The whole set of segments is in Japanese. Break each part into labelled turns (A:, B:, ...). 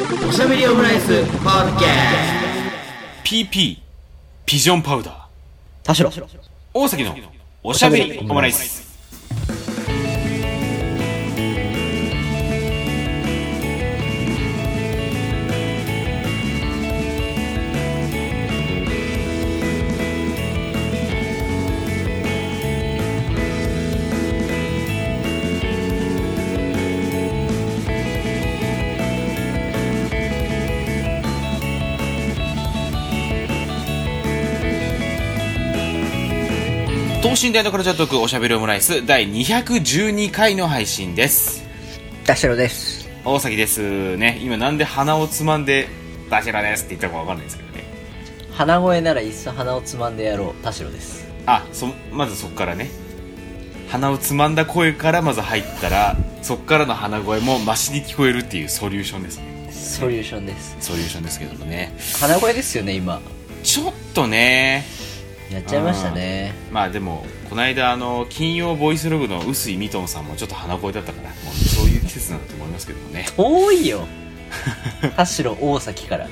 A: おしゃべりオムライスポッドキャ
B: PP ピジョンパウダー。
C: 田代。
B: 大崎のおしゃべりオムライス等身大のカルチャートークおしゃべりオムライス第212回の配信です。
C: 田代です。
B: 大崎ですね。今なんで鼻をつまんでダシラですって言ったのかわかんないですけどね。
C: 鼻声ならいっそ鼻をつまんでやろう田代です。
B: あそまずそっからね。鼻をつまんだ声からまず入ったらそっからの鼻声もマシに聞こえるっていうソリューションですね。
C: ソリューションです。
B: ソリューションですけどもね。
C: 鼻声ですよね今。
B: ちょっとね
C: やっちゃいましたね。
B: まあでもこの間あの金曜ボイスログの臼井ミトンさんもちょっと鼻声だったからもうそういう季節なんだと思いますけどもね。
C: 遠いよ。田代大崎から。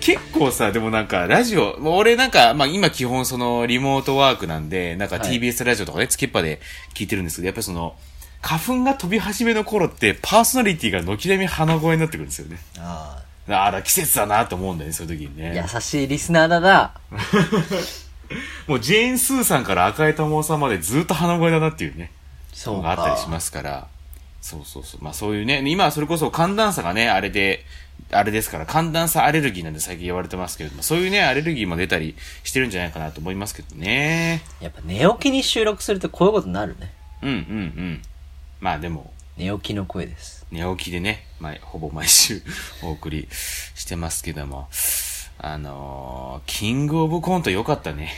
B: 結構さでもなんかラジオ俺なんか、まあ、今基本そのリモートワークなんでなんか
C: はい。
B: TBS ラジオとかね、つけっぱで聞いてるんですけどやっぱりその花粉が飛び始めの頃ってパーソナリティが軒並み鼻声になってくるんですよね。
C: あ
B: ああだ季節だなと思うんだよねそういう時に
C: あ
B: ね。
C: 優しいリスナーだな。
B: もうジェーン・スーさんから赤江珠緒さんまでずっと鼻声だなっていうね。
C: そう
B: があったりしますから。そうそうそう。まあそういうね。今はそれこそ寒暖差がねあれであれですから寒暖差アレルギーなんで最近言われてますけれどもそういうねアレルギーも出たりしてるんじゃないかなと思いますけどね。
C: やっぱ寝起きに収録するとこういうことになるね。
B: うんうんうん。まあでも。
C: 寝起きの声です
B: 寝起きでね、まあ、ほぼ毎週お送りしてますけども。あのー、キングオブコント良かったね。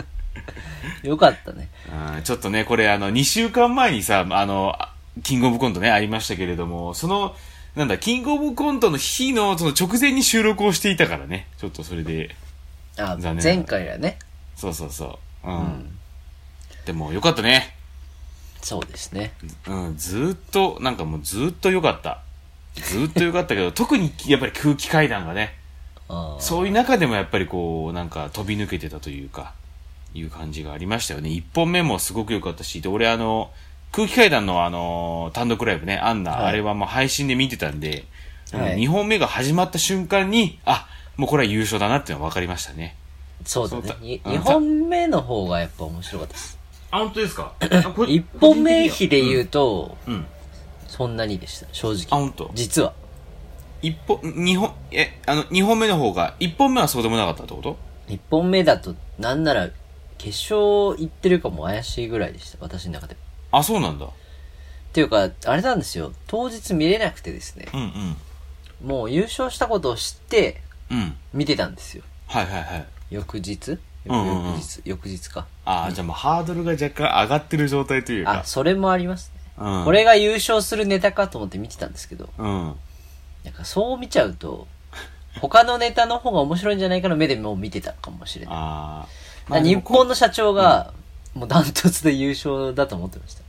C: よかったね。
B: うんちょっとね、これあの、2週間前にさ、あの、あキングオブコントね、ありましたけれども、その、なんだ、キングオブコントの日の、その直前に収録をしていたからね、ちょっとそれで、
C: あ
B: 残念
C: 前回はね。
B: そうそうそう。うん。
C: うん。
B: でも、よかったね。
C: そうですね
B: うん、ずーっと、なんかもうずーっとよかった。ずーっとよかったけど、特にやっぱり空気階段がね、そういう中でもやっぱりこう、なんか飛び抜けてたというか、いう感じがありましたよね。一本目もすごく良かったし、で、俺あの、空気階段のあの、単独ライブね、アンナ、
C: はい
B: あれはもう配信で見てたんで、
C: はい
B: 2本目が始まった瞬間に、あ、もうこれは優勝だなっていうのが分かりましたね。
C: そうだね
B: そうだ
C: に
B: うん
C: 2本目の方がやっぱ面白かったです
B: あ、本当ですか？
C: 1本目比で言うと、
B: うん。
C: そんなにでした正直
B: あ、本当？
C: 実は
B: 一本、二本、え、あの、二本目の方が、一本目はそうでもなかったってこと
C: ？1本目だとなんなら決勝行ってるかも怪しいぐらいでした私の中でっ
B: あ、そうなんだ。
C: ていうかあれなんですよ当日見れなくてですね
B: うんうん。
C: もう優勝したことを知って
B: うん。
C: 見てたんですよ
B: はいはいはい。
C: 翌日翌日翌日か
B: あ、じゃあもうハードルが若干上がってる状態というか。
C: あそれもありますね
B: うん。
C: これが優勝するネタかと思って見てたんですけど
B: うん。
C: なんかそう見ちゃうと他のネタの方が面白いんじゃないかの目でもう見てたかもしれない
B: ああ。
C: だから日本の社長が、もうダントツで優勝だと思ってました。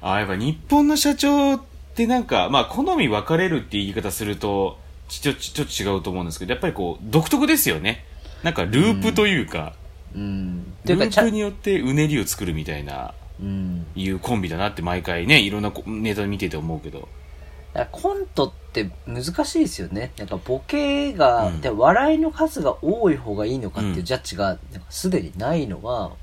B: ああ、やっぱ日本の社長ってなんか、まあ、好み分かれるって言い方すると、ちょっと違うと思うんですけど、やっぱりこう、独特ですよね。なんか、ループというか、
C: うん。
B: ループによってうねりを作るみたいな、
C: うん。
B: いうコンビだなって毎回ね、いろんなこネタ見てて思うけど。
C: コントって難しいですよね。なんかボケが、
B: うん
C: で笑いの数が多い方がいいのかっていううんジャッジが、すでにないのが不思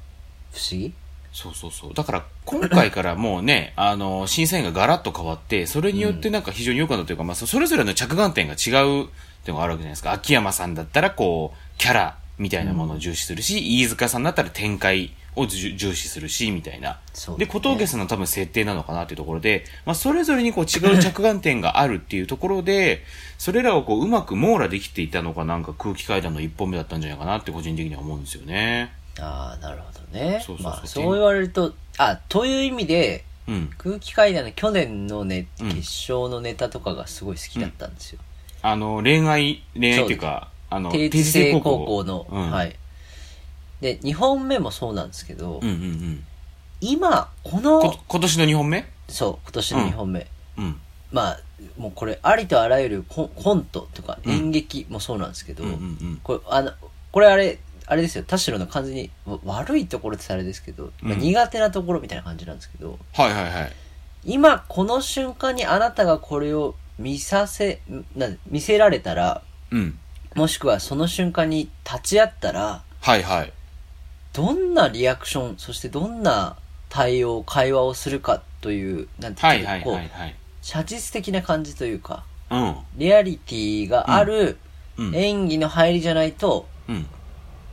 C: 議？
B: そうそうそう。だから、今回からもうね、あの、審査員がガラッと変わって、それによってなんか非常に良かったというか、まあ、そそれぞれの着眼点が違うっていうのがあるわけじゃないですか。秋山さんだったら、こう、キャラみたいなものを重視するし、飯塚さんだったら展開を重重視するし、みたいな。で、
C: ね
B: 小峠さんの多分設定なのかなっていうところで、まあ、それぞれにこう違う着眼点があるっていうところで、それらをこう、うまく網羅できていたのがなんか空気階段の一本目だったんじゃないかなって個人的には思うんですよね。
C: ああ、なるほどね。
B: そうそうそう
C: まあ、そう言われると、あ、という意味で、
B: うん。
C: 空気階段の去年のね、
B: うん
C: 決勝のネタとかがすごい好きだったんですよ。
B: あの、恋愛、恋愛っていうか、あの、
C: 定時制高校の、
B: うん、。
C: はいい。で、2本目もそうなんですけど、
B: うんうんうん。
C: 今、この
B: こ、今年の2本目？
C: そう、今年の2本目。
B: うん。
C: まあ、もうこれ、ありとあらゆるコンコントとか演劇もそうなんですけど、
B: うんうんうん。
C: これ、あの、これあれ、あれですよ、田代の完全にわ悪いところってあれですけど、まあ
B: うん
C: 苦手なところみたいな感じなんですけど、
B: はいはいはい。
C: 今この瞬間にあなたがこれを見させ、んな見せられたら、
B: うん。
C: もしくはその瞬間に立ち会ったら、
B: はいはい。
C: どんなリアクション、そしてどんな対応、会話をするかという、なんていうか、
B: はいはいはいはい。
C: 写実的な感じというか、
B: うん。
C: リアリティがある
B: うん。
C: 演技の入りじゃないと、
B: うん。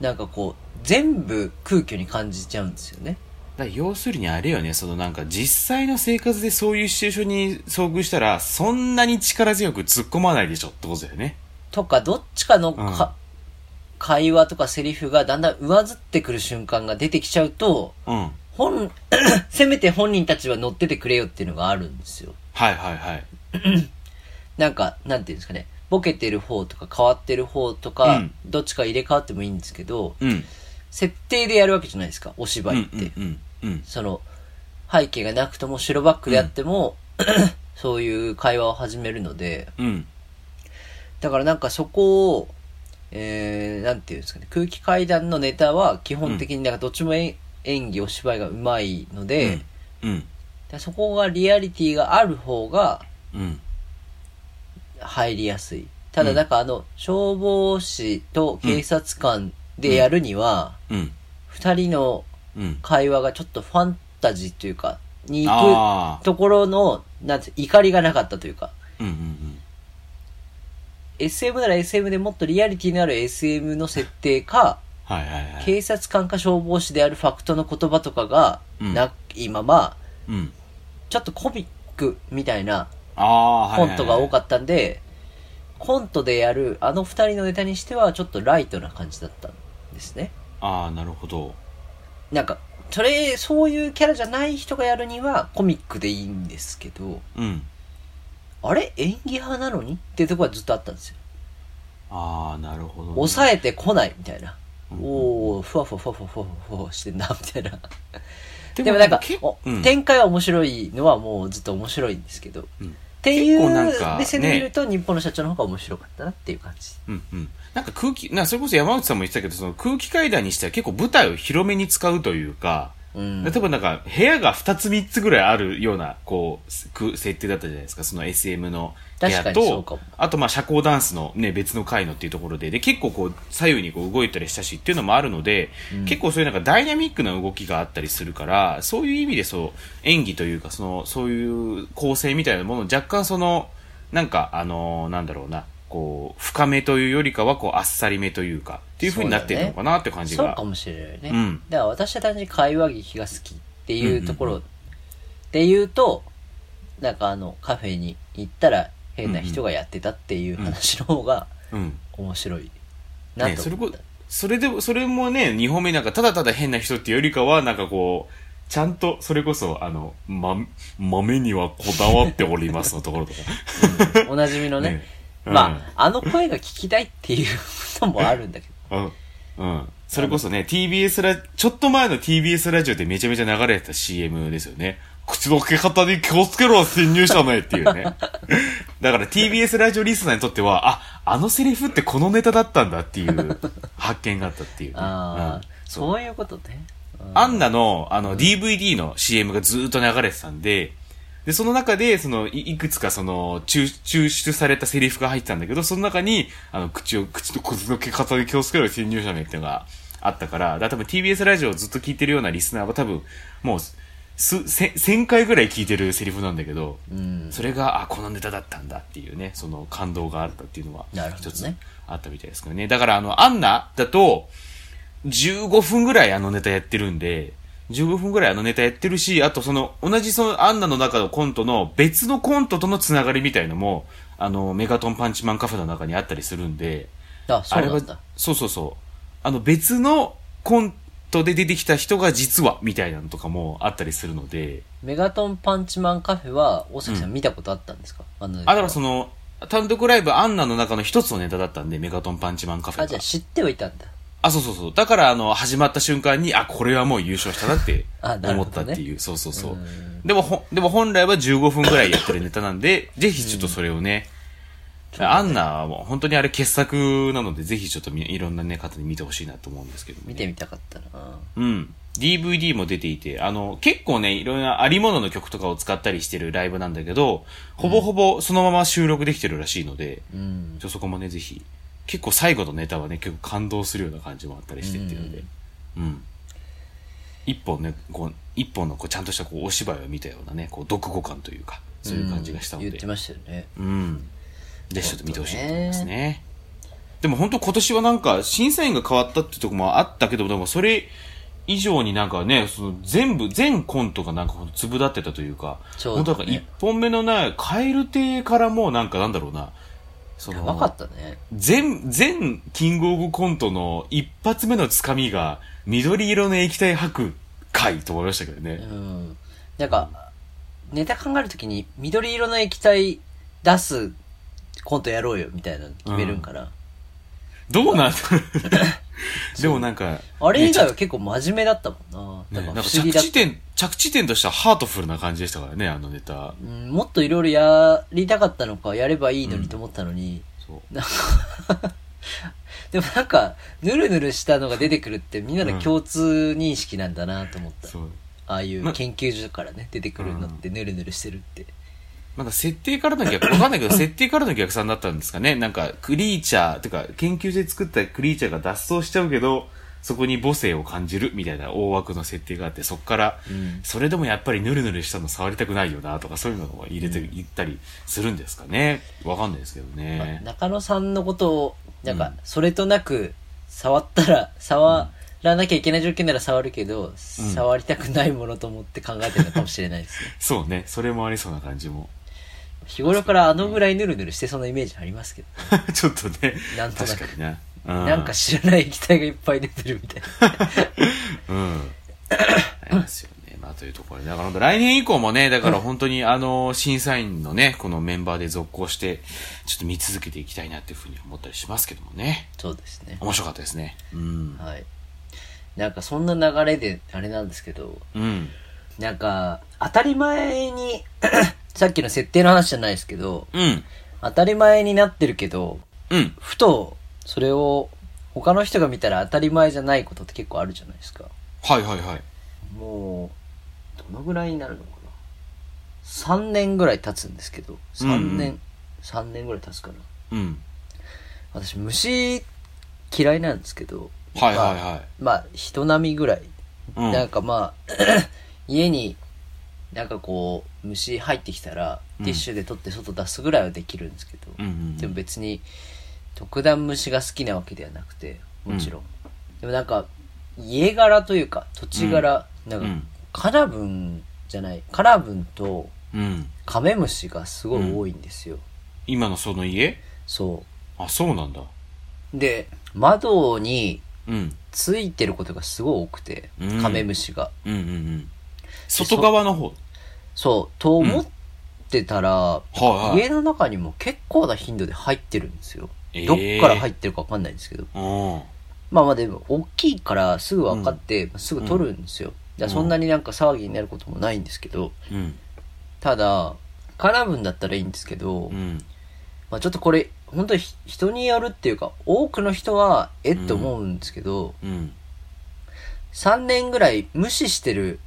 C: なんかこう、全部空虚に感じちゃうんですよね。
B: だ要するにあれよね、そのなんか実際の生活でそういうシチュエーションに遭遇したら、そんなに力強く突っ込まないでしょってことだよね。
C: とか、どっちかの
B: うん
C: か、会話とかセリフがだんだん上ずってくる瞬間が出てきちゃうと、
B: うん。
C: 本、せめて本人たちは乗っててくれよっていうのがあるんですよ。
B: はいはいはい。
C: なんか、なんていうんですかね。ボケてる方とか変わってる方とか、
B: うん
C: どっちか入れ替わってもいいんですけど、
B: うん。
C: 設定でやるわけじゃないですか、お芝
B: うん
C: 居って。
B: うんうん。うん。
C: その、背景がなくとも白バックであっても、そういう会話を始めるので、
B: うん。
C: だからなんかそこを、えー、なんていうんですかね、空気階段のネタは基本的になんかどっちも演演技、お芝居がうまいので、
B: うん。
C: でそこがリアリティがある方が
B: うん。
C: 入りやすい。ただなんかあの、消防士と警察官でやるには、
B: うん。
C: 二人の
B: うん。
C: 会話がちょっとファンタジーというか、に行
B: あ
C: くところの、なんて、怒りがなかったというか、
B: あ。うんうん。
C: SM なら SM でもっとリアリティのある SM の設定か、
B: はいはいはい。
C: 警察官か消防士であるファクトの言葉とかが、
B: うん
C: ないまま、
B: うん。
C: ちょっとコミックみたいなコ。ントが多かったんで、コントでやるあの二人のネタにしてはちょっとライトな感じだったんですね。
B: ああ、なるほど。
C: なんか、それ、そういうキャラじゃない人がやるにはコミックでいいんですけど、
B: うん。
C: あれ？演技派なのに？っていうところはずっとあったんですよ。
B: ああ、なるほど、ね。
C: 抑えてこないみたいな。
B: うん
C: おー、ふわふわふわふわふわふわふわしてんな、みたいな。
B: で
C: でもなんか
B: うん
C: 展開は面白いのはもうずっと面白いんですけど、
B: うん
C: っていう目線で見ると、日本の社長の方が面白かったなっていう感じ。
B: うんうん。なんか空気、なそれこそ山内さんも言ってたけど、その空気階段にしては結構舞台を広めに使うというか、
C: うん。
B: 例えばなんか部屋が2つ3つぐらいあるような、こう、設定だったじゃないですか、その SM の部屋と
C: も、
B: あとまあ社交ダンスのね、別の回のっていうところで、で、結構こう、左右にこう動いたりしたしっていうのもあるので、結構そういうなんかダイナミックな動きがあったりするから、そういう意味でそう、演技というか、その、そういう構成みたいなものを若干その、なんか、あのーなんだろうな、こう、深めというよりかは、こう、あっさりめというか、っていう風になってるのかなって感じが。
C: そうかもしれないね。
B: うん
C: だから私は単純に会話劇が好きっていうところで言うと、なんかあの、カフェに行ったら変な人がやってたっていう話の方が
B: うん。
C: 面白いな
B: ね、それこ
C: と思った。
B: それで、それもね、2本目なんか、ただただ変な人っていうよりかは、なんかこう、ちゃんと、それこそ、あの、ま、豆にはこだわっておりますのところとか。
C: おなじみのね。
B: ねうん
C: まあ、あの声が聞きたいっていうこともあるんだけど。
B: うん。うん。それこそね、TBS ラ、ちょっと前の TBS ラジオでめちゃめちゃ流れてた CM ですよね。口の付け方に気をつけろ、潜入者ねっていうね。だから TBS ラジオリスナーにとっては、あ、あのセリフってこのネタだったんだっていう 発見があったっていうね、うん
C: そういうことね。うん
B: アンナの、あの、DVD の CM がずーっと流れてたんで、で、その中で、その、いいくつかその、抽抽出されたセリフが入ってたんだけど、その中に、あの、口を、口と口の毛方に気をつけろよ、潜入者名っていうのがあったから、だから多分 TBS ラジオをずっと聞いてるようなリスナーは多分、もう、す、せ、1000回ぐらい聞いてるセリフなんだけど、
C: うん。
B: それが、あ、このネタだったんだっていうね、その感動があったっていうのは
C: なる、ほどね
B: 一つあったみたいですけどね。だからあの、アンナだと、15分ぐらいあのネタやってるんで、15分ぐらいあのネタやってるし、あとその、同じそのアンナの中のコントの別のコントとのつながりみたいのも、あの、メガトンパンチマンカフェの中にあったりするんで、
C: あ、そうなんだ。、
B: そうそうそう。あの別のコントで出てきた人が実は、みたいなのとかもあったりするので、
C: メガトンパンチマンカフェは、大崎さん見たことあったんですか、あの
B: あ、だからその、単独ライブアンナの中の一つのネタだったんで、メガトンパンチマンカフェ
C: あ、
B: が。
C: じゃあ知ってはいたんだ。
B: あ、そうそうそう。だから、あの、始まった瞬間に、あ、これはもう優勝したなって 思ったっていう。そうそうそう
C: うん。
B: でも、ほ、でも本来は15分ぐらいやってるネタなんで、ぜひちょっとそれをね、アンナはもう本当にあれ傑作なので、ぜひちょっとみいろんなね、方に見てほしいなと思うんですけど、ね。
C: 見てみたかったな。
B: うん。DVD も出ていて、あの、結構ね、いろんなありものの曲とかを使ったりしてるライブなんだけど、ほぼほぼそのまま収録できてるらしいので、
C: うん。
B: そこもね、ぜひ。結構最後のネタはね、結構感動するような感じもあったりしてっていうので。うん。一本ね、こう、一本のこうちゃんとしたこうお芝居を見たようなね、こう読後感というか、そういう感じがしたので。
C: 言ってましたよね。
B: うん。ぜひちょっと見てほしいと思いますね。でも本当今年はなんか審査員が変わったってとこもあったけど、でもそれ以上になんかね、その全部、全コントがなんかほんと粒立ってたというか、
C: そうだね
B: 本当なんか一本目のね、カエル亭からもうなんかなんだろうな、そ
C: やばかったね。
B: 全、全キングオブコントの一発目のつかみが緑色の液体吐く回と思いましたけどね。
C: うん。なんか、ネタ考えるときに緑色の液体出すコントやろうよみたいなの決めるんかな。
B: どうなん？でもなんか、
C: あれ以外
B: ね
C: は結構真面目だったもんな。
B: ね、
C: だ
B: なんか。着地点、着地点としてはハートフルな感じでしたからね、あのネタ。
C: うん、もっといろいろやりたかったのか、やればいいのにと思ったのに、
B: そう。
C: なんか でもなんか、ぬるぬるしたのが出てくるってみんなの共通認識なんだなと思った。
B: そう。
C: ああいう
B: ま
C: 研究所からね、出てくるのってぬるぬるしてるって。
B: まだ設定からの逆、わかんないけど、設定からの逆算だったんですかね。なんか、クリーチャー、てか、研究所で作ったクリーチャーが脱走しちゃうけど、そこに母性を感じるみたいな大枠の設定があって、そこから、
C: うん
B: それでもやっぱりヌルヌルしたの触りたくないよな、とか、そういうのを入れて、言ったりするんですかね。わかんないですけど
C: まあ
B: ね。
C: 中野さんのことを、なんか
B: うん、
C: それとなく、触ったら、触らなきゃいけない条件なら触るけど、触りたくないものと思って考えてるのかもしれないですね。
B: そうね。それもありそうな感じも。
C: 日頃からあのぐらいヌルヌルしてそうなイメージありますけど、
B: ちょっとね。
C: なんとなく
B: 確かにな。
C: なんか知らない液体がいっぱい出てるみたいな。
B: うん。ありますよね。まあ、というところで。だから、来年以降もね、だから本当に、あの、審査員のね、このメンバーで続行して、ちょっと見続けていきたいなっていうふうに思ったりしますけどもね。
C: そうですね。
B: 面白かったですね。うん。
C: はい。なんかそんな流れで、あれなんですけど、
B: うん。
C: なんか、当たり前に、さっきの設定の話じゃないですけど、
B: うん。
C: 当たり前になってるけど、
B: うん。
C: ふと、それを他の人が見たら当たり前じゃないことって結構あるじゃないですか。
B: はいはいはい。
C: もう、どのぐらいになるのかな。3年ぐらい経つんですけど、3
B: うんう
C: 年、
B: ん
C: 3年ぐらい経つかな。
B: うん。
C: 私、虫嫌いなんですけど、
B: はいはい
C: まあ
B: はい。
C: まあ、人並みぐらい。
B: うん。
C: なんかまあ、家に、なんかこう、虫入ってきたら、
B: うん
C: ティッシュで取って外出すぐらいはできるんですけど、
B: うんうんうん
C: でも別に、特段虫が好きなわけではなくて、もちろん。でもなんか、家柄というか、土地柄、なんか、
B: うん
C: カナブンじゃない、カナブンと
B: うん。
C: カメムシがすごい多いんですよ。
B: 今のその家？
C: そ
B: あ、そうなんだ。
C: う。で、窓に
B: うん。
C: ついてることがすごい多くて、
B: うん
C: カメムシが。
B: うんうんうん。外側の方？
C: そう、と思ってたら、
B: はいはい
C: 家の中にも結構な頻度で入ってるんですよ。
B: えー
C: どっから入ってるかわかんないんですけど。
B: うん。
C: まあまあでも、大きいからすぐ分かって、すぐ取るんですよ。だからそんなになんか騒ぎになることもないんですけど、
B: うん。
C: ただ、カナブンだったらいいんですけど、
B: うん。
C: まあちょっとこれ、本当にひ人によるっていうか、多くの人は、えって思うんですけど、
B: うん。
C: 3年ぐらい無視してる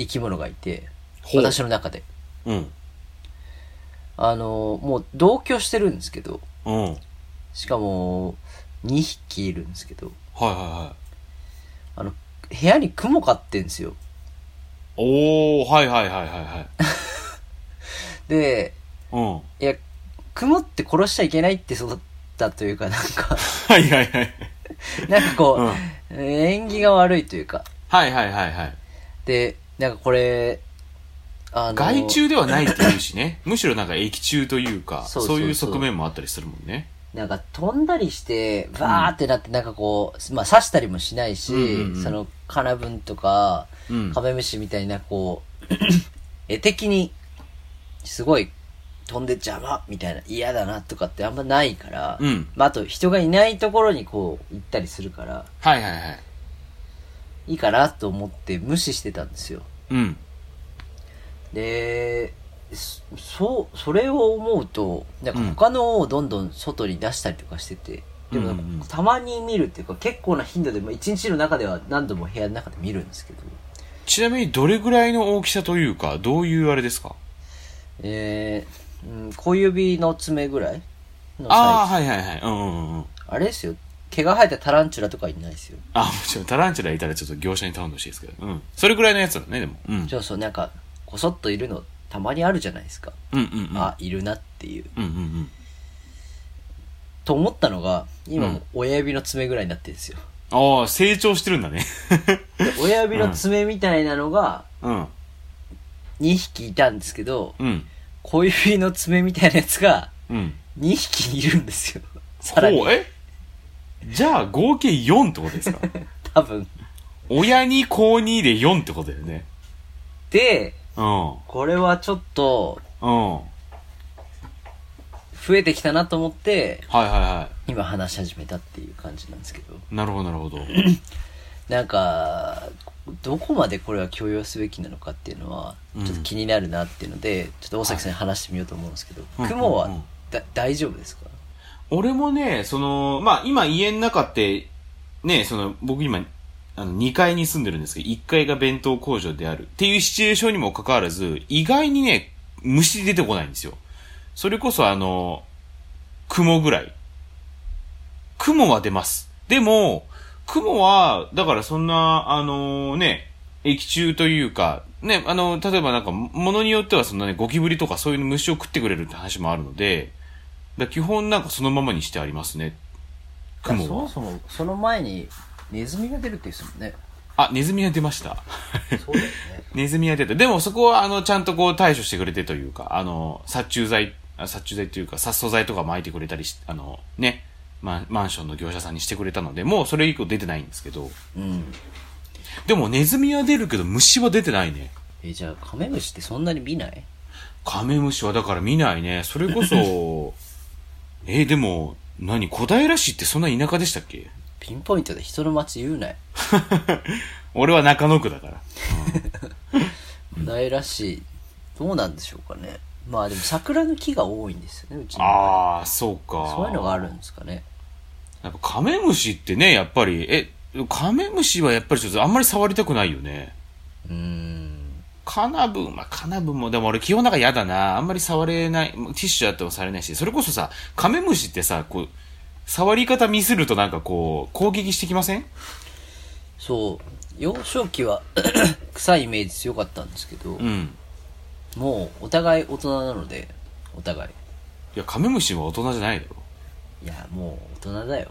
C: 生き物がいて、
B: ほう
C: 私の中で。
B: うん。
C: あの、もう同居してるんですけど、
B: うん。はい
C: しかも、2匹いるんですけど、
B: はいは
C: あの、部屋に雲飼ってんですよ。
B: い。おー、はいはいはいはいはい。
C: で、
B: うん。
C: いや、雲って殺しちゃいけないって育ったというか、なんか、
B: はいはいはい。
C: なんかこう、
B: うん
C: 縁起が悪いというか。
B: はいはいはいはい。
C: で、なんかこれ、あの、
B: 害虫ではないって言うしね。むしろなんか液中というか、
C: そ
B: そうう
C: そうそう
B: いう側面もあったりするもんね。
C: なんか飛んだりして、バーってなって、なんかこう、まあ刺したりもしないし、
B: うんうんうん
C: その、カナブンとか、
B: うん。
C: カメムシみたいな、こう、絵的に、すごい飛んで邪魔みたいな嫌だなとかってあんまないから、
B: うん
C: まあ、あと人がいないところにこう行ったりするから、
B: はいはいはい。
C: いいかなと思って無視してたんですよ。
B: うん。
C: で、そそう、それを思うと、なんか他のをどんどん外に出したりとかしてて、でもなんか
B: うんうん
C: たまに見るっていうか結構な頻度で、まあ、一日の中では何度も部屋の中で見るんですけど、
B: ちなみにどれぐらいの大きさというか、どういうあれですか？
C: えー、うん、小指の爪ぐらいの
B: ああ、
C: サイズ。
B: はいはいはい。うんうんうん。
C: あれですよ。毛が生えたタランチュラとかいないですよ。
B: あ、もちろんタランチュラいたらちょっと業者に頼んでほしいですけど。うん。それぐらいのやつだね、でも。うん。
C: そうそう、なんか、こそっといるのたまにあるじゃないですか。
B: うんうんうん。
C: あ、いるなっていう。
B: うんうんうん。
C: と思ったのが、今
B: うん
C: もう親指の爪ぐらいになってるんですよ。
B: ああ、成長してるんだね。
C: で親指の爪みたいなのが
B: うん。
C: 2匹いたんですけど、
B: うん。
C: 小指の爪みたいなやつが
B: うん。
C: 2匹いるんですよ。さらに。
B: え？じゃあ合計4ってことですか？
C: 多分。
B: 親に高2で4ってことだよね。
C: で、
B: うん。
C: これはちょっと
B: うん。はい
C: 増えてきたなと思って、
B: はいは
C: 今話し始めたっていう感じなんですけど。
B: い。なるほどなるほど。
C: なんか、どこまでこれは許容すべきなのかっていうのは、
B: うん
C: ちょっと気になるなっていうので、ちょっと大崎さんに話してみようと思うんですけど、
B: うん
C: 雲はだ大丈夫ですか？
B: 俺もね、その、まあ今家の中って、ね、その、僕今、あの、2階に住んでるんですけど、1階が弁当工場であるっていうシチュエーションにもかかわらず、意外にね、虫出てこないんですよ。それこそあの、雲ぐらい。雲は出ます。でも、雲は、だからそんな、あのね、液中というか、ね、あの、例えばなんか、ものによってはそのね、ゴキブリとかそういう虫を食ってくれるって話もあるので、だ基本なんかそのままにしてありますね。雲は。
C: そもそも、その前に、ネズミが出るって言うんですもんね。
B: あ、ネズミが出ました。
C: そうだよね。
B: ネズミが出た。でもそこはあの、ちゃんとこう対処してくれてというか、あの、殺虫剤、あ殺虫剤というか、殺草剤とか巻いてくれたりし、あの、ね、マンマンションの業者さんにしてくれたので、もうそれ以降出てないんですけど、
C: うん。
B: でもネズミは出るけど虫は出てないね。
C: え、じゃあ、カメムシってそんなに見ない？
B: カメムシはだから見ないね。それこそ、えーでも、何小平市ってそんな田舎でしたっけ？
C: ピンポイントで人の街言うなよ。
B: 俺は中野区だから。
C: 小平市、どうなんでしょうかね。まあでも桜の木が多いんですよね、うちの。
B: ああ、そうか。
C: そういうのがあるんですかね。
B: やっぱカメムシってね、やっぱり、え、カメムシはやっぱりちょっとあんまり触りたくないよね。
C: うーん。
B: カナブン、まあ、カナブンも、でも俺基本なんか嫌だな。あんまり触れない、ティッシュあっても触れないし、それこそさ、カメムシってさ、こう、触り方ミスるとなんかこう、攻撃してきません？
C: そう。幼少期は 臭いイメージ強かったんですけど、
B: うん。
C: もうお互い大人なので、お互い。
B: いや、カメムシは大人じゃないだろ。
C: いや、もう大人だよ。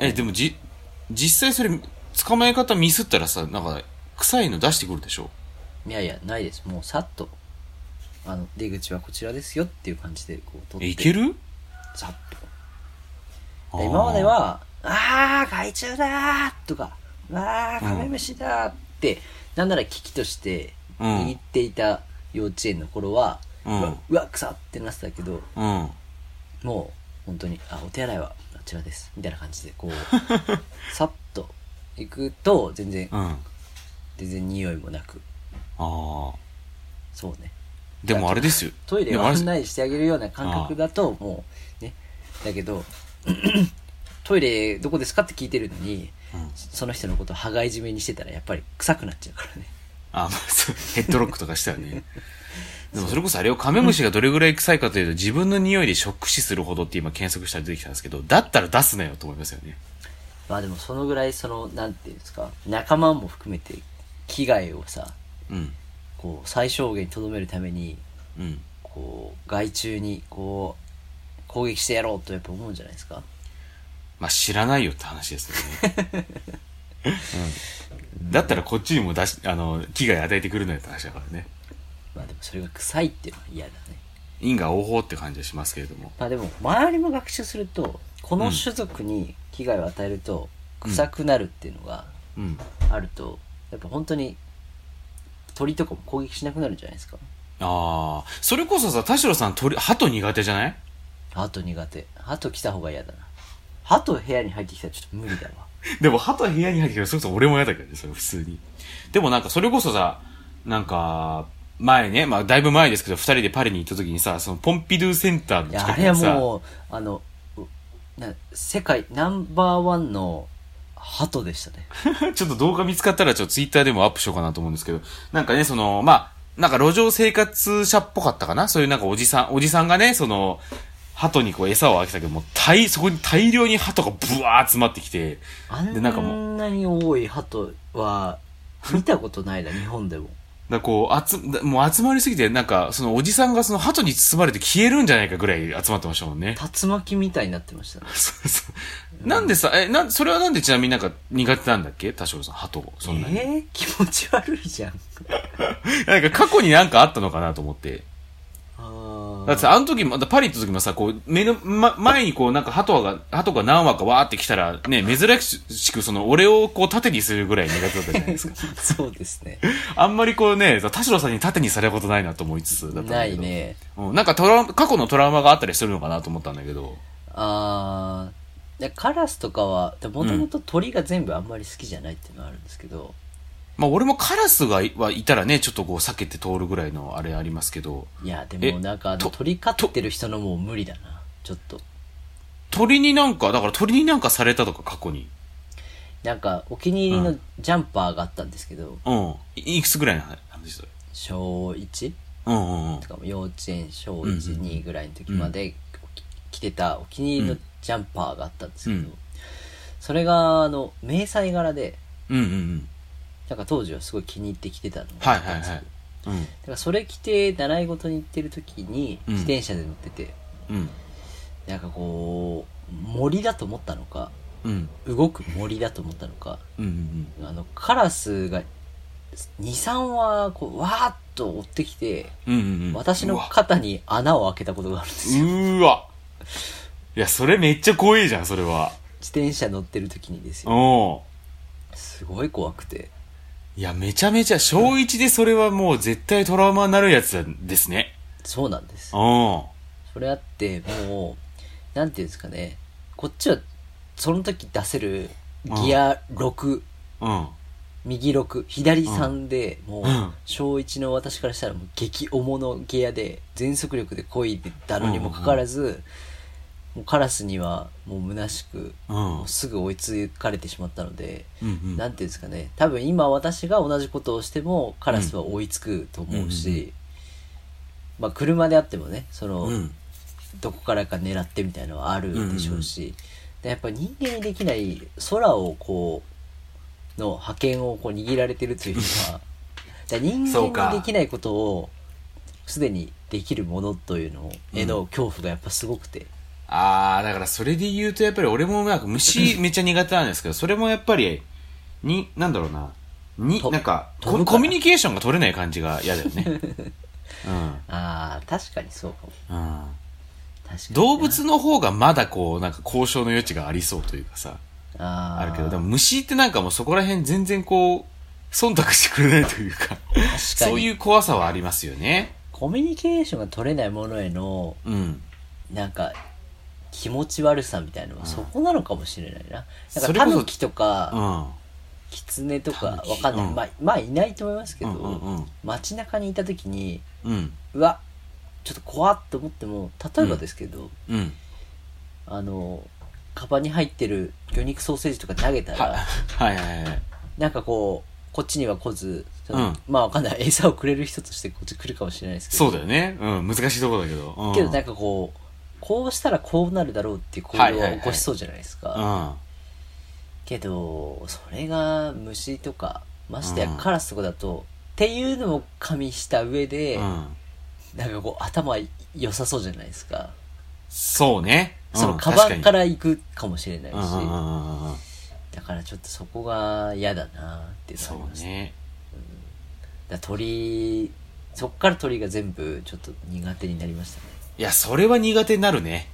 B: え、でもじ、実際それ、捕まえ方ミスったらさ、なんか、臭いの出してくるでしょ？
C: いやいや、ないです。もうさっと、あの、出口はこちらですよっていう感じで、こう、取って。
B: え、いける？
C: さっと。で今まで、は、あー、害虫だーとか、わー、カメムシだーって、なんなら危機として
B: うん
C: 握っていた幼稚園の頃は、
B: うん
C: うわ、うわ、草ってなってたけど、
B: あー
C: もう、本当に、あ、お手洗いはあちらです。みたいな感じで、こう、さっと行くと、全然、
B: うん。うん。
C: 全然匂いもなく、
B: ああ。
C: そうね。
B: でもあれですよ。
C: トイレを案内してあげるような感覚だと、もう、ね。だけど、トイレどこですかって聞いてるのに、
B: うん
C: その人のことを羽交い締めにしてたら、やっぱり臭くなっちゃうからね。
B: あ、まあ、そう、ヘッドロックとかしたよね。でもそれこそあれをカメムシがどれぐらい臭いかというと、自分の匂いでショック死するほどって今検索したら出てきたんですけど、だったら出すなよと思いますよね。
C: まあでもそのぐらい、その、なんていうんですか、仲間も含めて、危害をさ、
B: うん。
C: こう、最小限に留めるために、
B: うん。
C: こう、害虫に、こう、攻撃してやろうとやっぱ思うんじゃないですか。
B: まあ、知らないよって話ですよね。うん。だったらこっちにも出し、あの、危害与えてくるのよって話だからね。
C: まあでもそれが臭いっていうのは嫌だね。
B: 因果応報って感じはしますけれども。
C: まあでも、周りも学習すると、この種族に危害を与えると、臭くなるっていうのが
B: うん。
C: あると、やっぱ本当に、鳥とかも攻撃しなくなるんじゃないですか？
B: ああ。それこそさ、田代さん鳥、鳩苦手じゃない？
C: 鳩苦手。鳩来た方が嫌だな。鳩部屋に入ってきたらちょっと無理だわ。
B: でも、鳩は部屋に入ってきたら、それこそ俺も嫌だけどね、それ普通に。でもなんか、それこそさ、なんか、前ね、まあ、だいぶ前ですけど、二人でパリに行った時にさ、その、ポンピドゥセンターの
C: いや、あれは
B: 近くにさ、
C: もう、あの、うな世界ナンバーワンの鳩でしたね。
B: ちょっと動画見つかったら、ちょっとツイッターでもアップしようかなと思うんですけど、なんかね、その、まあ、なんか路上生活者っぽかったかな？そういうなんかおじさん、おじさんがね、その、鳩にこう餌をあげたけど、もう大、そこに大量に鳩がブワー集まってきて、
C: あん
B: でなんかも
C: なに多い鳩は見たことないな、日本でも。
B: だこう、集、だもう集まりすぎて、なんか、そのおじさんがその鳩に包まれて消えるんじゃないかぐらい集まってましたもんね。
C: 竜巻みたいになってましたね。
B: そうそう。なんでさ、え、なん、それはなんでちなみになんか苦手なんだっけ？田代さん、鳩、そんなに。
C: えー、気持ち悪いじゃん。
B: なんか過去になんかあったのかなと思って。
C: あ
B: だってさ、あの時も、だパリ行った時もさ、こう、目の、ま、前にこう、なんか鳩が、鳩が何羽かわーって来たら、ね、珍しくその、俺をこう、縦にするぐらい苦手だったじゃないですか。
C: そうですね。
B: あんまりこうね、田代さんに縦にされることないなと思いつつだったんだけど。
C: ない。ね。
B: うん、なんかトラ過去のトラウマがあったりするのかなと思ったんだけど。
C: あーでカラスとかは、もともと鳥が全部あんまり好きじゃないっていうのはあるんですけど、
B: まあ俺もカラスがいはいたらね、ちょっとこう避けて通るぐらいのあれありますけど、
C: いや、で
B: え
C: もなんかあの
B: と
C: 鳥飼ってる人のもう無理だな。ちょっと。
B: 鳥になんか、だから鳥になんかされたとか過去に。
C: なんかお気に入りのジャンパーがあったんですけど、
B: うん。いいくつぐらいの話それ？
C: 小 1?
B: うんうんうん
C: と。かも幼稚園小
B: うんうん
C: 1、2ぐらいの時まで着てたお気に入りのジャンパーがあったんですけど、
B: うん
C: それがあの迷彩柄で
B: うんうんうん。
C: なんか当時はすごい気に入って着てたのが
B: はい
C: あったんですよ
B: はいはい。うん。
C: だからそれ着て習い事に行ってる時に
B: うん
C: 自転車で乗ってて、
B: うん。
C: なんかこう森だと思ったのか
B: うん。
C: 動く森だと思ったのか
B: うんうん
C: あのカラスが23羽こうわーっと追ってきて
B: うん。うんうんうん。
C: 私の
B: うわ
C: 肩に穴を開けたことがあるんですよ
B: うーわ。いや、それめっちゃ怖いじゃん、それは。
C: 自転車乗ってる時にですよ。
B: お
C: すごい怖くて。
B: いや、めちゃめちゃ、小一でそれはもう絶対トラウマになるやつですね。
C: そうなんです。
B: う。ん。
C: それあってもうなんていうんですかね。こっちはその時出せるギア6、
B: うん。
C: 右6左3で、もう
B: うん。
C: 小1の私からしたらもう激重のギアで全速力で漕いでたのにもかかわらず、もうカラスにはもう虚しく、
B: うん。
C: もうすぐ追いつかれてしまったので、
B: うんうん。
C: なんていうんですかね。多分今私が同じことをしてもカラスは追いつくと思うし、
B: うん。うんうん
C: まあ車であってもねその、
B: うん。
C: どこからか狙ってみたいなのはあるでしょうし、でやっぱ人間にできない空をこうの覇権をこう握られてるというかだから人
B: そうか
C: 間にできないことをすでにできるものというのへの恐怖がやっぱすごくて、
B: あー、だからそれで言うとやっぱり俺もなんか虫 めっちゃ苦手なんですけど、それもやっぱり、に、なんだろうな。に、
C: と
B: なんかココミュニケーションが取れない感じが嫌だよね。
C: ああ確かにそうかも
B: うん。動物の方がまだこう、なんか交渉の余地がありそうというかさ、
C: あー
B: あるけど、でも虫ってなんかもうそこら辺全然こう、忖度してくれないというか、そういう怖さはありますよね。
C: コミュニケーションが取れないものへの
B: うん。
C: なんか気持ち悪さみたいなのはそこなのかもしれないな。なんかタヌキとか、
B: うん。
C: キツネとかわかんない、
B: うん
C: まあまあいないと思いますけど、
B: うんうんうん
C: 街中にいた時に
B: うん。
C: うわちょっと怖っと思っても例えばですけど、
B: うん。
C: あのカバンに入ってる魚肉ソーセージとか投げたら、
B: は、はいはいはい。
C: なんかこうこっちには来ず、
B: うん
C: まあわかんない餌をくれる人としてこっち来るかもしれないですけど
B: そうだよね。うん。難しいところだけど。うん。
C: けどなんかこうこうしたらこうなるだろうっていう行動を起こしそうじゃないですか、
B: うん。
C: けどそれが虫とかましてや
B: うん
C: カラスとかだと、っていうのも加味した上で、
B: うん。
C: なんかこう頭良さそうじゃないですか、
B: そうね。うん
C: そのカバンから行くかもしれないし。だからちょっとそこが嫌だなっていうの
B: そ
C: がありました、
B: うね。
C: だから鳥そっから鳥が全部ちょっと苦手になりましたね。
B: いや、それは苦手になるね。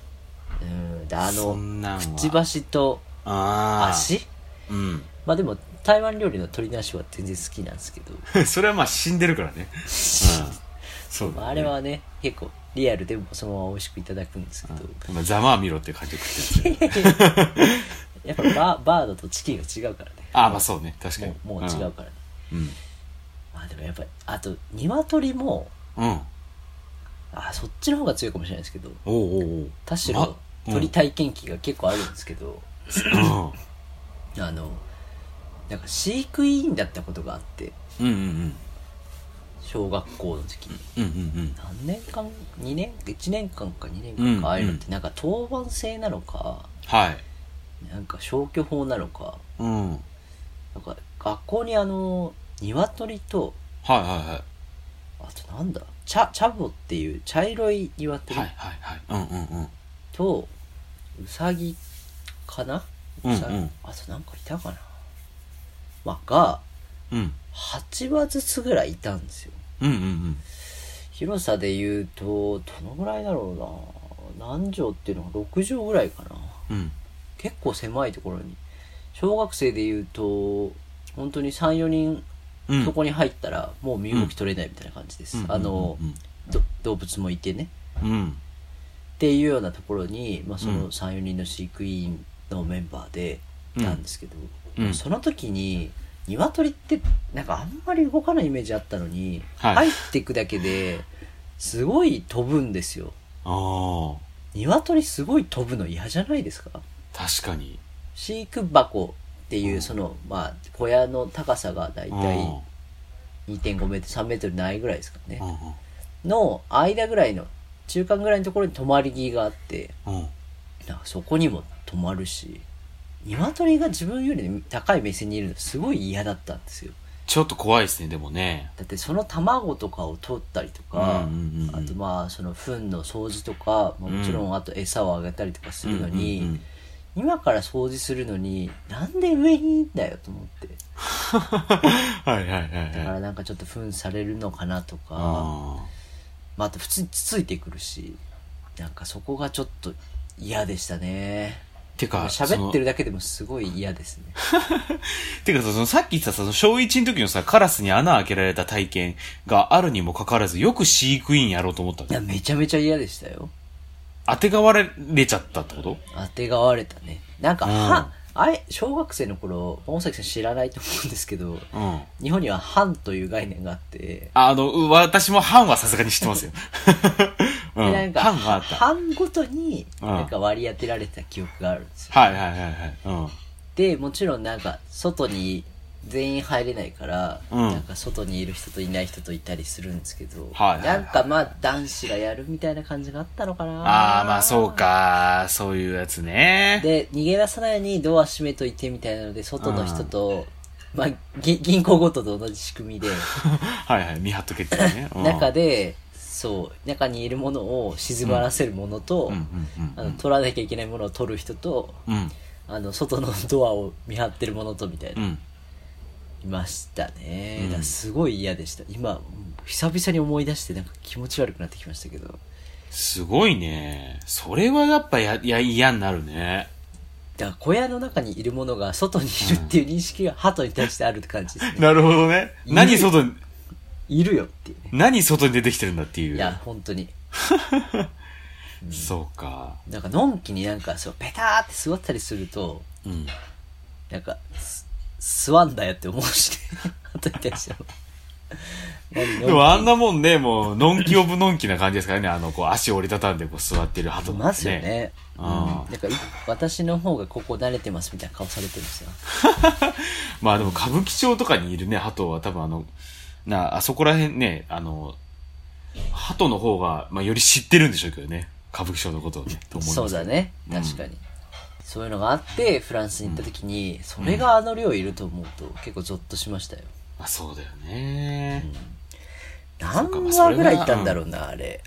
C: うんであ
B: んなんは。
C: くちばしと
B: ああ。
C: 足？
B: うん。
C: まあでも台湾料理の鳥なしは全然好きなんですけど。
B: それはまあ死んでるからね。そうだね。
C: あれはね結構リアルでもそのまま美味しくいただくんですけど、
B: まあざまあみろって感じで食ってるんですよ。
C: やっぱババードとチキンが違うからね。
B: あまあそうね。確かに。
C: もうもう違うからね、
B: うん
C: まあでもやっぱりあと鶏も
B: うん、うん、
C: あそっちの方が強いかもしれないですけど
B: おうおうおう。
C: 田代
B: ま
C: 鳥体験記が結構あるんですけど、
B: うん。
C: あのなんか飼育委員だったことがあって
B: うんうんうん。
C: 小学校の時に。
B: うんうんうん。
C: 何年間2年1年間か2年間
B: うん
C: かああいうのってなんか当番制なのか
B: はい。
C: なんか消去法なのか
B: うん。
C: なんか学校にあの鶏と
B: はいはいはい。
C: あとなんだ？茶茶母っていう茶色い鶏
B: はいはいはい。うんうんうん。
C: とうさぎかな、
B: うんうん。
C: うさあとなんかいたかな？まあが
B: うん。
C: 8羽ずつぐらいいたんですよ。
B: うんうんうん。
C: 広さで言うとどのぐらいだろうな？何畳っていうのが6畳ぐらいかな。
B: うん。
C: 結構狭いところに。小学生で言うと本当に34人
B: うん。
C: そこに入ったらもう身動き取れないみたいな感じです、
B: うん。
C: あの、
B: うん。
C: ど動物もいてね。
B: うん。
C: っていうようなところに、まあ、そ
B: うん。
C: の34人の飼育員のメンバーでいたんですけど、
B: うん。
C: その時に鶏ってなんかあんまり動かないイメージあったのに、
B: はい。
C: 入っていくだけですごい飛ぶんですよ。
B: ああ
C: 鶏すごい飛ぶの嫌じゃないですか？
B: 確かに。
C: 飼育箱っていううん。その、まあ小屋の高さがだいたい2.5メートル3メートルないぐらいですかね。の間ぐらいの中間ぐらいのところに止まり木があって
B: うん。
C: なんかそこにも止まるし鶏が自分より高い目線にいるのすごい嫌だったんですよ。
B: ちょっと怖いですねでもね。
C: だってその卵とかを取ったりとか、
B: うんうんうんうん。
C: あとまあその糞の掃除とか、まあもちろんあと餌をあげたりとかするのに、
B: うんうんうん
C: 今から掃除するのになんで上にいいんだよと思って。
B: はいはいはい
C: だか
B: はい
C: らなんかちょっと糞されるのかなとか、
B: あ
C: まあ、あと普通につついてくるしなんかそこがちょっと嫌でしたね。
B: ーてか
C: 喋ってる
B: だ
C: だけでもすごい嫌ですね。
B: てかさそのさっき言ってたその小1の時のさカラスに穴開けられた体験があるにもかかわらずよく飼育員やろうと思ったの
C: いやめちゃめちゃ嫌でしたよ
B: 当てがわれちゃったってこと？
C: 当てがわれたねなんか、
B: うん
C: はあれ小学生の頃大崎さん知らないと思うんですけど
B: うん
C: 日本には藩という概念があって、
B: あの、う私も藩はさすがに知ってますよ。うん。
C: でなんか
B: 藩があった。は
C: 藩ごとに
B: うん
C: なんか割り当てられた記憶があるんですよ、
B: いはいはいはい。うん。
C: でもちろんなんか外に全員入れないから、
B: うん
C: なんか外にいる人といない人といたりするんですけど、
B: はいはいはい
C: なんかまあ男子がやるみたいな感じがあったのかな
B: ああ、まあそうか。そういうやつね。
C: で逃げ出さないようにドア閉めといてみたいなので外の人と、まあぎ銀行ごとと同じ仕組みで
B: はいはい。見張っとけっていうね。うん
C: 中でそう中にいるものを静まらせるものと、取らなきゃいけないものを取る人と
B: うん。
C: あの外のドアを見張ってるものとみたいな、
B: うん。
C: いましたね、
B: うん
C: だからすごい嫌でした今久々に思い出してなんか気持ち悪くなってきましたけど
B: すごいね。それはやっぱや、や、嫌になるね。
C: だから小屋の中にいるものが外にいるっていう認識が鳩に対してあるって感じですね、
B: なるほどね。何外に、
C: いるよっていうね
B: 何外に出てきてるんだっていう。
C: いや本当に
B: そうか。
C: なんかのんきになんかそうペターって座ったりすると
B: うん。
C: なんかす座んだよって思うし に対しても何
B: でもあんなもんね、もう、のんきオブのんきな感じですからね。あの、こう、足折りたたんでこう座ってる鳩なんて
C: いますよね。うん。
B: あー
C: なんかい、私の方がここ慣れてますみたいな顔されてるんですよ。
B: まあでも歌舞伎町とかにいるね、鳩は多分あの、な、あそこら辺ね、あの、鳩の方が、まあより知ってるんでしょうけどね。歌舞伎町のことをね、と思います。
C: そうだ。ね。
B: うん
C: 確かに。そういうのがあって、フランスに行った時に、それがあの量いると思うと結構ゾッとしましたよ。
B: まあそうだよね。
C: 何話ぐらいいたんだろうな、あれ。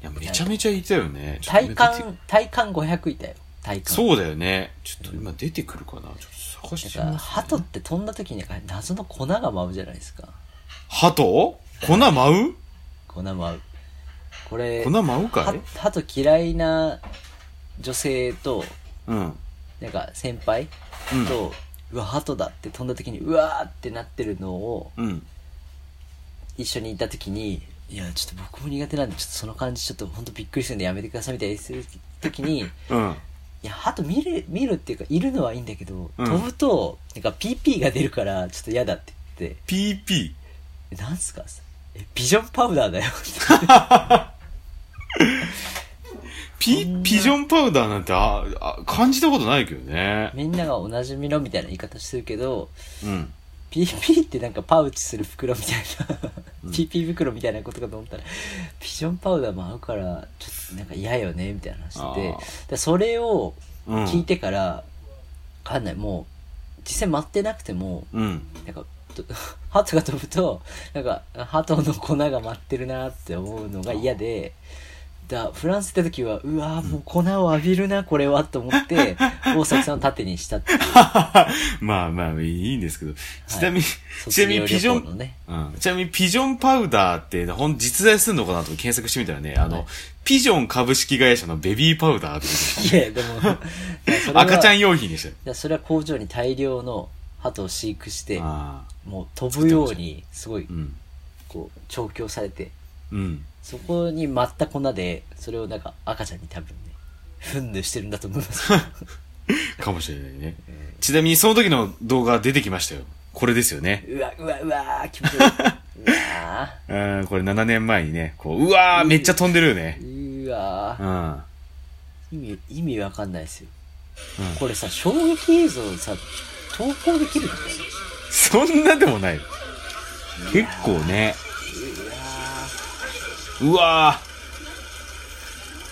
B: いや、めちゃめちゃいたよね。
C: 体感、体感500いたよ。体感。
B: そうだよね。ちょっと今出てくるかな。ちょっと探してみます、
C: 鳩って飛んだ時に謎の粉が舞うじゃないですか。
B: 鳩？粉舞う？
C: 粉舞う。これ、
B: 粉舞うか
C: はい鳩嫌いな女性と、
B: うん。
C: なんか先輩
B: うん
C: と、うわ、鳩だって飛んだ時に、うわーってなってるのを、
B: うん。
C: 一緒にいた時に、いや、ちょっと僕も苦手なんで、ちょっとその感じちょっと本当びっくりするんでやめてくださいみたいにするときに、い
B: うん。
C: や、鳩見る、見るっていうか、いるのはいいんだけど、
B: うん
C: 飛ぶと、なんか PP が出るから、ちょっと嫌だって言って、
B: PP。
C: えなんすか？え、ビジョンパウダーだよって。
B: ピ、ピジョンパウダーなんて、あ、あ感じたことないけどね。
C: みんながおなじみのみたいな言い方してるけど、
B: うん。
C: PP ってなんかパウチする袋みたいな、PP 袋みたいなことかと思ったら、ビジョンパウダーも合うから、ちょっとなんか嫌よね、みたいな話してで、それを
B: うん。
C: 聞いてから、わかんない、もう、実際待ってなくても、
B: うん。
C: なんか、と ハトが飛ぶと、なんか、ハトの粉が舞ってるなって思うのが嫌で、だフランス行った時は、うわーもう粉を浴びるな、これは、と思って、大崎さんを盾にしたっていう。
B: まあまあ、いいんですけど。ちなみに、ちなみにピジョン。うん。ちなみにピジョンパウダーって、ほん、実在するのかなと検索してみたらね、あの、
C: はい
B: ピジョン株式会社のベビーパウダーって
C: いや、でも、
B: 赤ちゃん用品でしたよ。
C: いやそれは工場に大量の鳩を飼育して。もう飛ぶように、すごい、
B: うん。
C: こう、調教されて、
B: うん。
C: そこに舞った粉で、それをなんか赤ちゃんに多分ね、ふんぬしてるんだと思いますよ。
B: かもしれないね。ちなみにその時の動画出てきましたよ。これですよね。
C: うわ、うわ、うわ、気持ち悪い。う わ
B: うん、これ7年前にね、こう、うわーめっちゃ飛んでるよね。
C: うわ
B: うん。
C: 意味、意味わかんないですよ。
B: うん
C: これさ、衝撃映像さ、投稿できる。
B: そんなでもない。結構ね。うわー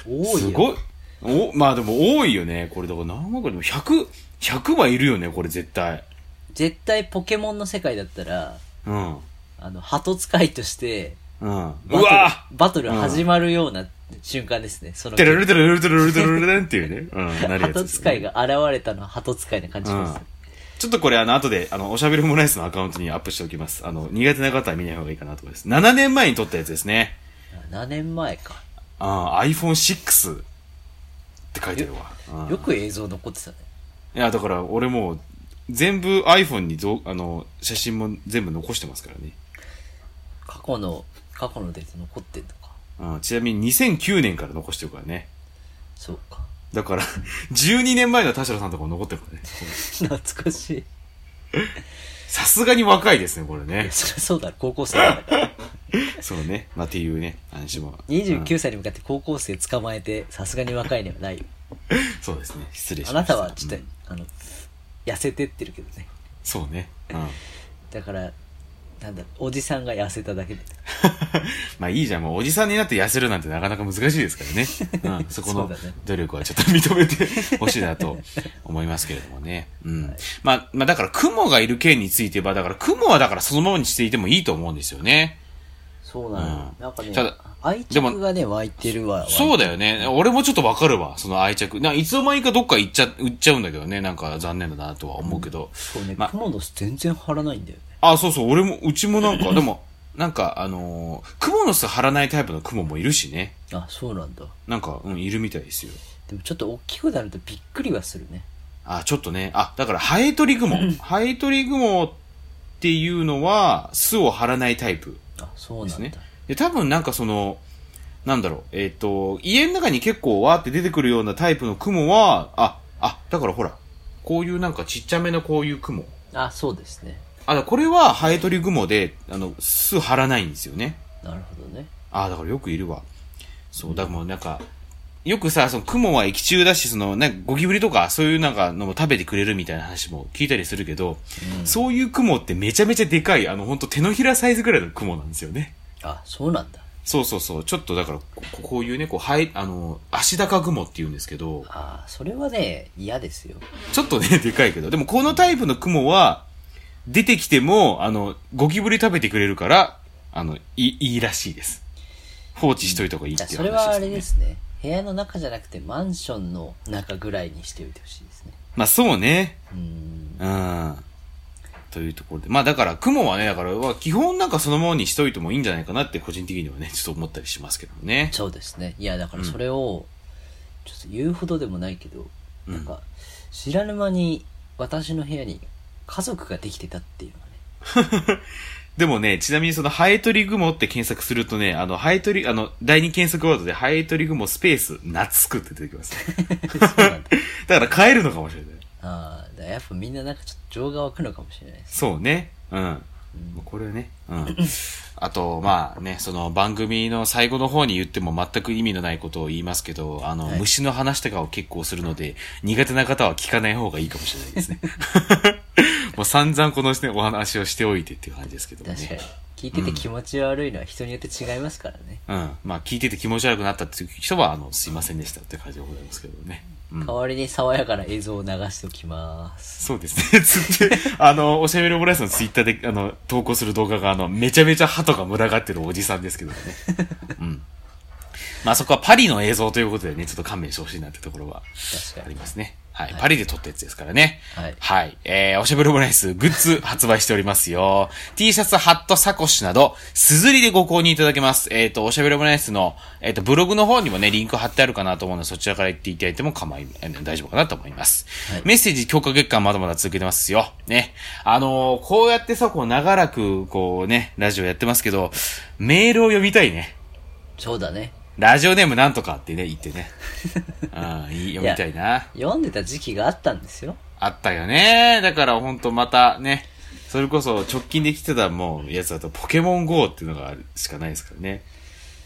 C: 多いよ。
B: すごい。お、まあでも多いよね。これだから何万個でも100、100はいるよね、これ絶対。
C: 絶対ポケモンの世界だったら、
B: うん。
C: あの、鳩使いとして、
B: うん。う
C: バトル
B: わ
C: バトル始まるような瞬間ですね。その
B: ーテレレテレレテレレテレレレンっていうね。うん、なるやつ
C: 鳩使いが現れたのは鳩使いな感じします。
B: ちょっとこれあの後で、あの、おしゃべりオムライスのアカウントにアップしておきます。あの、苦手な方は見ない方がいいかなと思います。7年前に撮ったやつですね。
C: 7年前か。
B: ああ、iPhone6 って書いてあるわ。うん
C: よく映像残ってたね。
B: いや、だから俺もう、全部 iPhone にどあの、写真も全部残してますからね。
C: 過去の、過去のデータ残ってんのか。
B: うん、ちなみに2009年から残してるからね。
C: そうか。
B: だから、12年前の田代さんとかも残ってるからね。
C: 懐かしい。
B: さすがに若いですね、これ
C: い
B: ね
C: や。そりゃそうだろ、高校生だから。
B: そうね。まあ、っていうね、話も。
C: 29歳に向かって高校生捕まえて、さすがに若いにはない
B: そうですね。失礼しました。
C: あなたはちょっと、
B: うん
C: あの、痩せてってるけどね。
B: そうね。うん。
C: だから、なんだ、おじさんが痩せただけで。
B: まあいいじゃん、もうおじさんになって痩せるなんてなかなか難しいですからね。うん、そこの努力はちょっと認めてほしいなと思いますけれどもね。うん。まあ、まあだから雲がいる件については、だから雲はだからそのままにしていてもいいと思うんですよね。
C: そうなのよ。
B: うん
C: なんかね
B: ただ、
C: 愛着がね、湧いてるわ。
B: そうだ
C: よ。
B: よね。俺もちょっとわかるわ、その愛着。ないつの間にかどっか行っちゃ、売っちゃうんだけどね。なんか残念だなとは思うけど。
C: そうね、
B: まあ
C: クモの巣全然張らないんだよね。
B: あ、そうそう、俺も、うちもなんか、でも、なんか、あのー、雲の巣張らないタイプの雲もいるしね。
C: あ、そうなんだ。
B: なんか、うん、いるみたいですよ。
C: でもちょっと大きくなるとびっくりはするね。
B: あ、ちょっとね。あ、だから、ハエトリグモ。ハエトリグモっていうのは、巣を張らないタイプ
C: あ、そうなんだ。
B: ですね。で、多分なんかその、なんだろう、えっ、と、家の中に結構わーって出てくるようなタイプの雲は、あ、あ、だからほら、こういうなんかちっちゃめのこういう雲。
C: あ、そうですね。
B: あ、これはハエトリグモで、あの、巣張らないんですよね。
C: なるほどね。
B: ああ、だからよくいるわ。そう、だからもうなんか、よくさ、その雲は液中だし、その、なんかゴキブリとかそういうなんかのも食べてくれるみたいな話も聞いたりするけど、そういう雲ってめちゃめちゃでかい、あの、ほんと手のひらサイズぐらいの雲なんですよね。
C: あ、そうなんだ。
B: そうそうそう。ちょっとだから、ここういうね、こう、はい、あの、足高雲って言うんですけど、
C: あ、それはね、嫌ですよ。
B: ちょっとね、でかいけど、でもこのタイプの雲は、出てきても、あの、ゴキブリ食べてくれるから、あの、いい、いいらしいです。放置しといた方がいいっていう話です、ね。
C: あそれはあれですね。部屋の中じゃなくてマンションの中ぐらいにしておいてほしいですね。
B: まあそうね。
C: うーん。
B: うん。というところで。まあだから、雲はね、だから、まあ基本なんかそのままにしといてもいいんじゃないかなって個人的にはね、ちょっと思ったりしますけどもね。
C: そうですね。いや、だからそれを、ちょっと言うほどでもないけど、
B: うん
C: なんか、知らぬ間に私の部屋に家族ができてたっていうのがね、
B: でもね、ちなみにその、ハエトリグモって検索するとね、あの、ハエトリ、あの、第二検索ワードで、ハエトリグモスペース、懐くって出てきます、ね。
C: だ。
B: だから変えるのかもしれない。
C: ああ、やっぱみんななんかちょっと情が湧くのかもしれないです。
B: そうね。うん。もうこれはね。うん。あと、まあね、その番組の最後の方に言っても全く意味のないことを言いますけど、あの、
C: はい
B: 虫の話とかを結構するので、苦手な方は聞かない方がいいかもしれないですね。もう散々この、ね、お話をしておいてっていう感じですけどもね。
C: 確かに。聞いてて気持ち悪いのは人によって違いますからね。
B: うん。まあ、聞いてて気持ち悪くなったっていう人は、あの、すいませんでしたって感じでございますけどね。うん
C: 代わりに爽やかな映像を流しておきます。
B: そうですね。つって、あの、おしゃべりオムライスのツイッターで、あの、投稿する動画が、あの、めちゃめちゃ鳩が群がってるおじさんですけどね。うん。まあそこはパリの映像ということでね、ちょっと勘弁してほしいなってところはあ。りますね。はい。パリで撮ったやつですからね。
C: はい
B: はい。えー、おしゃべりオムライスグッズ発売しておりますよ。T シャツ、ハット、サコッシュなど、すずりでご購入いただけます。えっ、と、おしゃべりオムライスの、えっ、と、ブログの方にもね、リンク貼ってあるかなと思うので、そちらから言っていただいても構い、えー大丈夫かなと思います。
C: はい
B: メッセージ強化月間まだまだ続けてますよ。ね。あのーこうやってさ、こう長らく、こうね、ラジオやってますけど、メールを読みたいね。
C: そうだね。
B: ラジオネームなんとかってね、言ってね。うん、いい読みたいな。
C: 読んでた時期があったんですよ。
B: あったよね。だからほんとまたね、それこそ直近で来てたもうやつだとポケモン GO っていうのがあるしかないですからね。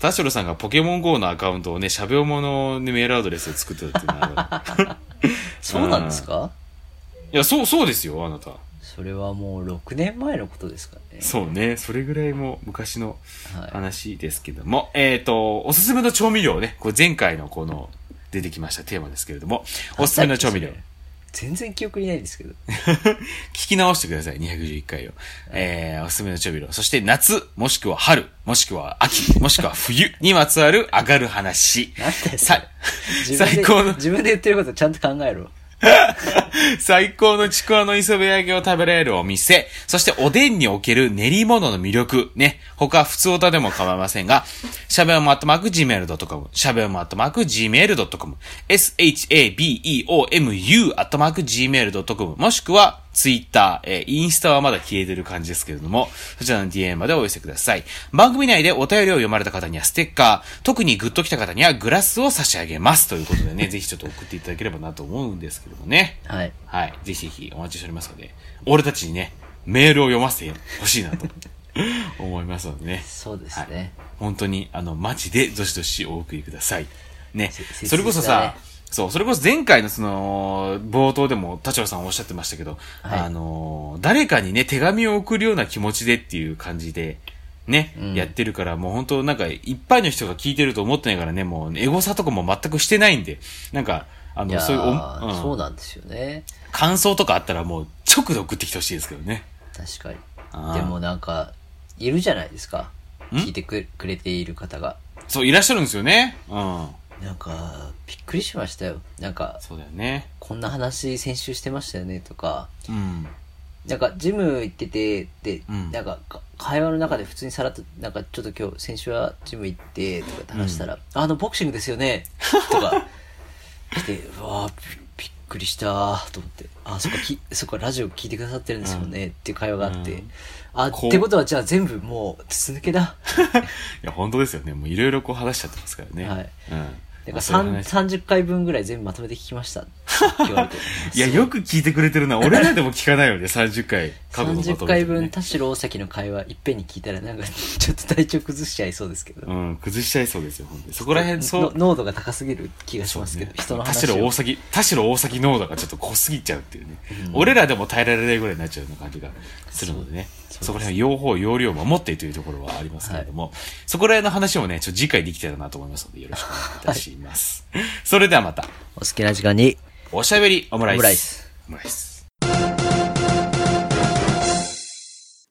B: 田代さんがポケモン GO のアカウントをね、しゃべおものメールアドレスで作ってたっていうのは
C: そうなんですか？
B: いや、そう、そうですよ、あなた。
C: それはもう6年前のことですからね。
B: そうね。それぐらいも昔の
C: はい。
B: 話ですけども、えっ、と、おすすめの調味料ね。これ前回のこの、出てきましたテーマですけれども、おすすめの調味料。
C: 全然記憶にないんですけど。
B: 聞き直してください、211回を。えー、おすすめの調味料。そして夏、もしくは春、もしくは秋、もしくは冬にまつわる上がる話。
C: なんだよそ
B: さ
C: れ自分で
B: 最高の、
C: 自分で言ってることちゃんと考えろ。
B: 最高のちくわの磯辺揚げを食べられるお店。そしておでんにおける練り物の魅力。ね。他、普通歌でも構いませんが、しゃべおもアットマーク gmail.com、しゃべおもアットマーク gmail.com、shabeomu アットマーク gmail.com、もしくは、ツイッター、えーインスタはまだ消えてる感じですけれども、そちらの DM までお寄せください。番組内でお便りを読まれた方にはステッカー、特にグッと来た方にはグラスを差し上げます。ということでね、ぜひちょっと送っていただければなと思うんですけどもね。
C: はい。
B: はい。ぜひぜひお待ちしておりますので、俺たちにね、メールを読ませてほしいなと 思いますのでね。
C: そうですね。
B: はい本当に、あの、マジでどしどしお送りください。ね
C: せ。
B: それこそさ、そう、それこそ前回のその、冒頭でも田代さんおっしゃってましたけど、
C: はい
B: あの、誰かにね、手紙を送るような気持ちでっていう感じで、ね、
C: うん
B: やってるから、もう本当なんか、いっぱいの人が聞いてると思ってないからね、もう、エゴサとかも全くしてないんで、なんか、あの、そういううん
C: そうなんですよね。
B: 感想とかあったらもう直で送ってきてほしいですけどね。
C: 確かに。でもなんか、いるじゃないですか。
B: ん？
C: 聞いてくくれている方が。
B: そう、いらっしゃるんですよね。うん。
C: なんか、びっくりしましたよ。なんか、
B: そうだよね。
C: こんな話先週してましたよねとか、
B: うん。
C: なんかジム行ってて、で、
B: うん
C: なんかか会話の中で普通にさらっと、なんかちょっと今日先週はジム行ってとかって話したら、あのボクシングですよねとか、来て、うわーびびっくりしたーと思って、あ、そっか、きそっか、ラジオ聞いてくださってるんですよね、っていう会話があって、
B: うん
C: あ、ってことはじゃあ全部もう筒抜けだ。
B: いや、本当ですよね。もういろいろこう話しちゃってますからね。
C: はい。
B: うん。
C: だから
B: まあそういう話
C: 30回分ぐらい全部まとめて聞きましたって言われて。
B: いや、よく聞いてくれてるな。俺らでも聞かないよね、30回。過去のまとめて
C: 30
B: ね
C: 回分、田代大崎の会話いっぺんに聞いたらなんかちょっと体調崩しちゃいそうですけど。
B: うん、崩しちゃいそうですよ、本当に。そこら辺、そう。
C: の濃度が高すぎる気がしますけど、人の
B: 田
C: 話を
B: 代大崎、田代大崎濃度がちょっと濃すぎちゃうっていうね。
C: うん
B: 俺らでも耐えられないぐらいになっちゃうような感じがするのでね。そこら辺、用法、用量を守ってというところはありますけれども、そこら辺の話もね、ちょっと次回できたらなと思いますので、よろしくお願いいたします。それではまた、
C: お好きな時間に
B: おしゃべりオムライス。
C: オムライス。
B: オムライス。